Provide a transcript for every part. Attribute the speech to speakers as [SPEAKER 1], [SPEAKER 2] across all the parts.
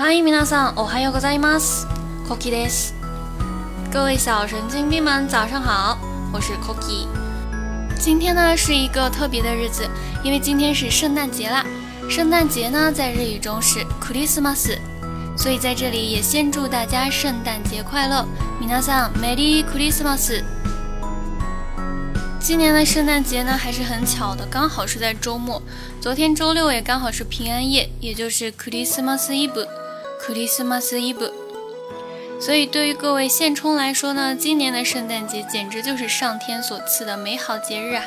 [SPEAKER 1] 嗨，皆さん、おはようございます。Cookie です。各位小神经病们，早上好，我是 Cookie。今天呢是一个特别的日子，因为今天是圣诞节啦。圣诞节呢在日语中是 Christmas，所以在这里也先祝大家圣诞节快乐。皆さん、メリークリスマス。今年的圣诞节呢还是很巧的，刚好是在周末。昨天周六也刚好是平安夜，也就是 Christmas Eve。 Christmas Eve。所以对于各位现充来说呢，今年的圣诞节简直就是上天所赐的美好节日啊！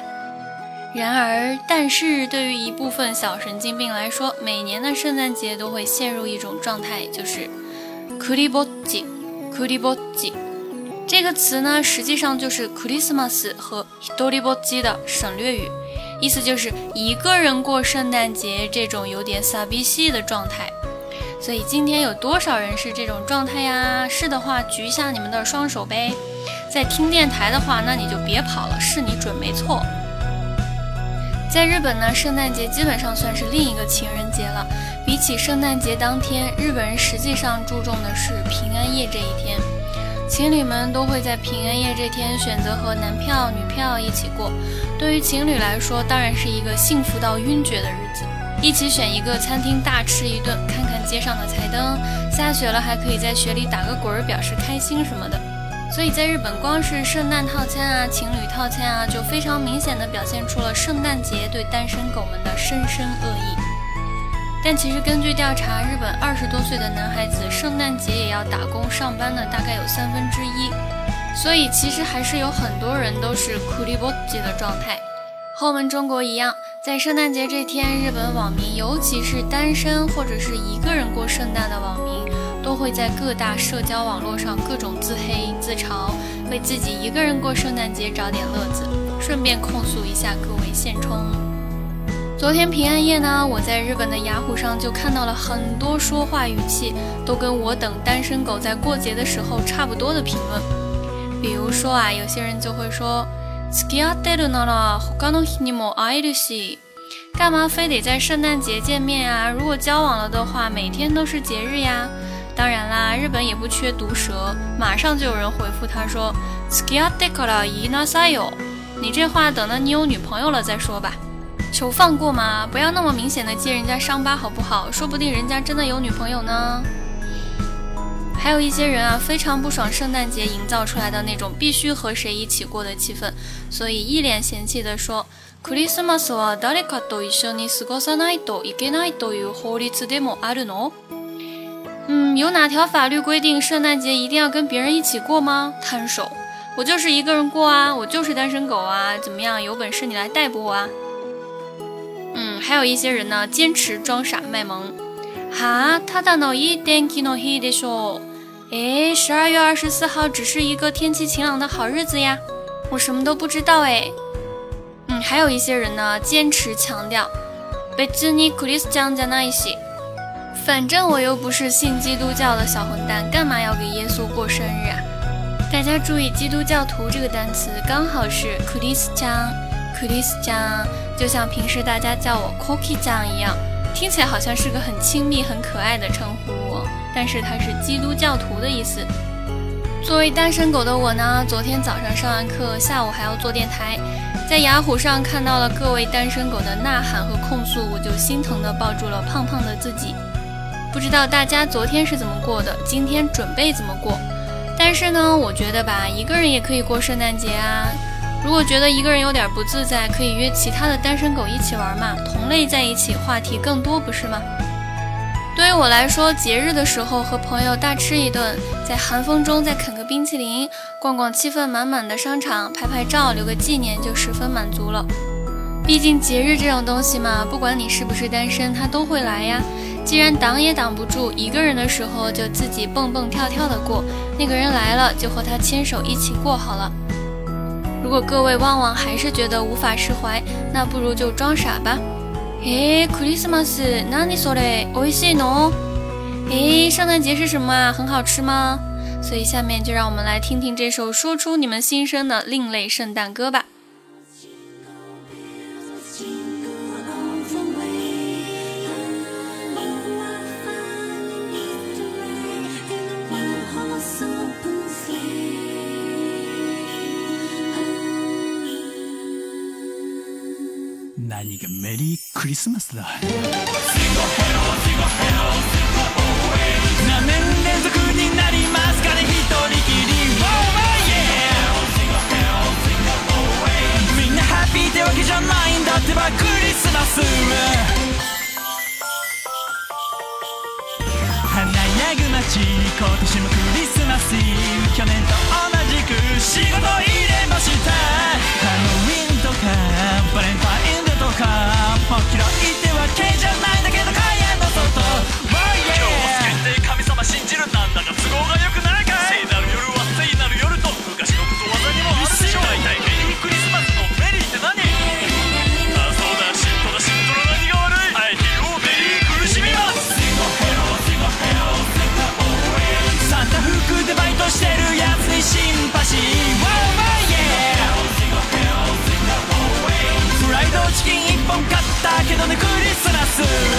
[SPEAKER 1] 然而，但是对于一部分小神经病来说，每年的圣诞节都会陷入一种状态，就是 Kuriboji Kuriboji 这个词呢，实际上就是 Christmas 和 Hitoriboji 的省略语，意思就是一个人过圣诞节这种有点傻逼戏的状态。所以今天有多少人是这种状态呀？是的话，举一下你们的双手呗。在听电台的话，那你就别跑了，是你准没错。在日本呢，圣诞节基本上算是另一个情人节了。比起圣诞节当天，日本人实际上注重的是平安夜这一天。情侣们都会在平安夜这天选择和男票、女票一起过。对于情侣来说，当然是一个幸福到晕厥的日子。一起选一个餐厅大吃一顿，看街上的彩灯，下雪了还可以在雪里打个滚儿，表示开心什么的。所以在日本，光是圣诞套餐啊、情侣套餐啊，就非常明显的表现出了圣诞节对单身狗们的深深恶意。但其实根据调查，日本二十多岁的男孩子圣诞节也要打工上班的大概有三分之一，所以其实还是有很多人都是 kuliboji 的状态，和我们中国一样。在圣诞节这天，日本网民，尤其是单身或者是一个人过圣诞的网民，都会在各大社交网络上各种自黑自嘲，为自己一个人过圣诞节找点乐子。顺便控诉一下各位现充。昨天平安夜呢，我在日本的雅虎上就看到了很多说话语气都跟我等单身狗在过节的时候差不多的评论。比如说啊，有些人就会说。付き合ってるなら他の日にも会えるし，干嘛非得在圣诞节见面啊？如果交往了的话，每天都是节日呀。当然啦，日本也不缺毒舌，马上就有人回复他说：“付き合ってから言いなさいよ。”你这话等到你有女朋友了再说吧，求放过嘛，不要那么明显的揭人家伤疤好不好？说不定人家真的有女朋友呢。 还有一些人啊，非常不爽圣诞节营造出来的那种必须和谁一起过的气氛，所以一脸嫌弃地说：“クリスマスは誰かと一緒に過ごさないといけないという法律でもあるの？”嗯，有哪条法律规定圣诞节一定要跟别人一起过吗？摊手！我就是一个人过啊，我就是单身狗啊，怎么样？有本事你来逮捕我啊！嗯，还有一些人呢，坚持装傻卖萌。哈，ただのいい天気の日でしょう。 哎，十二月二十四号只是一个天气晴朗的好日子呀，我什么都不知道哎。嗯，还有一些人呢，坚持强调，反正我又不是信基督教的小混蛋，干嘛要给耶稣过生日啊？大家注意，基督教徒这个单词刚好是 Christian，Christian，就像平时大家叫我 Cookie 酱一样，听起来好像是个很亲密、很可爱的称呼。但是它是基督教徒的意思。作为单身狗的我呢，昨天早上上完课，下午还要做电台，在雅虎上看到了各位单身狗的呐喊和控诉，我就心疼的抱住了胖胖的自己。不知道大家昨天是怎么过的，今天准备怎么过？但是呢，我觉得吧，一个人也可以过圣诞节啊。如果觉得一个人有点不自在，可以约其他的单身狗一起玩嘛，同类在一起，话题更多，不是吗？对于我来说，节日的时候和朋友大吃一顿，在寒风中再啃个冰淇淋，逛逛气氛满满的商场，拍拍照留个纪念，就十分满足了。毕竟节日这种东西嘛，不管你是不是单身，它都会来呀。既然挡也挡不住，一个人的时候就自己蹦蹦跳跳的过，那个人来了就和他牵手一起过好了。如果各位旺旺还是觉得无法释怀，那不如就装傻吧。诶，クリスマス，何それ？美味しいの？诶，圣诞节是什么啊？很好吃吗？所以下面就让我们来听听这首说出你们心声的另类圣诞歌吧。
[SPEAKER 2] 何がメリークリスマスだ。何年連続になりますかね一人きりみんなハッピーってわけじゃないんだってばクリスマス。華やぐ街今年もクリスマス。去年と同じく仕事入れました。
[SPEAKER 3] リ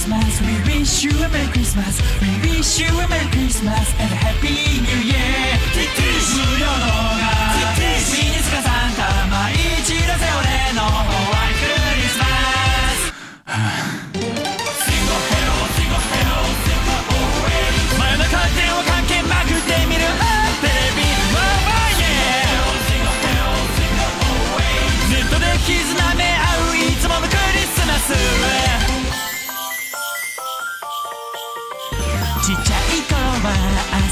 [SPEAKER 2] Christmas. We wish you a Merry Christmas. We wish you a Merry Christmas and a Happy New Year. 無料動画身につかサンタ毎日出せ俺のホワイトクリスマス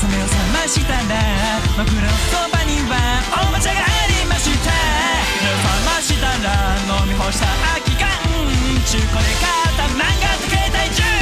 [SPEAKER 2] 目を覚ました。ら僕のそばにはおもちゃがありました。目を覚ましたら飲み干した空き缶。中古で買った漫画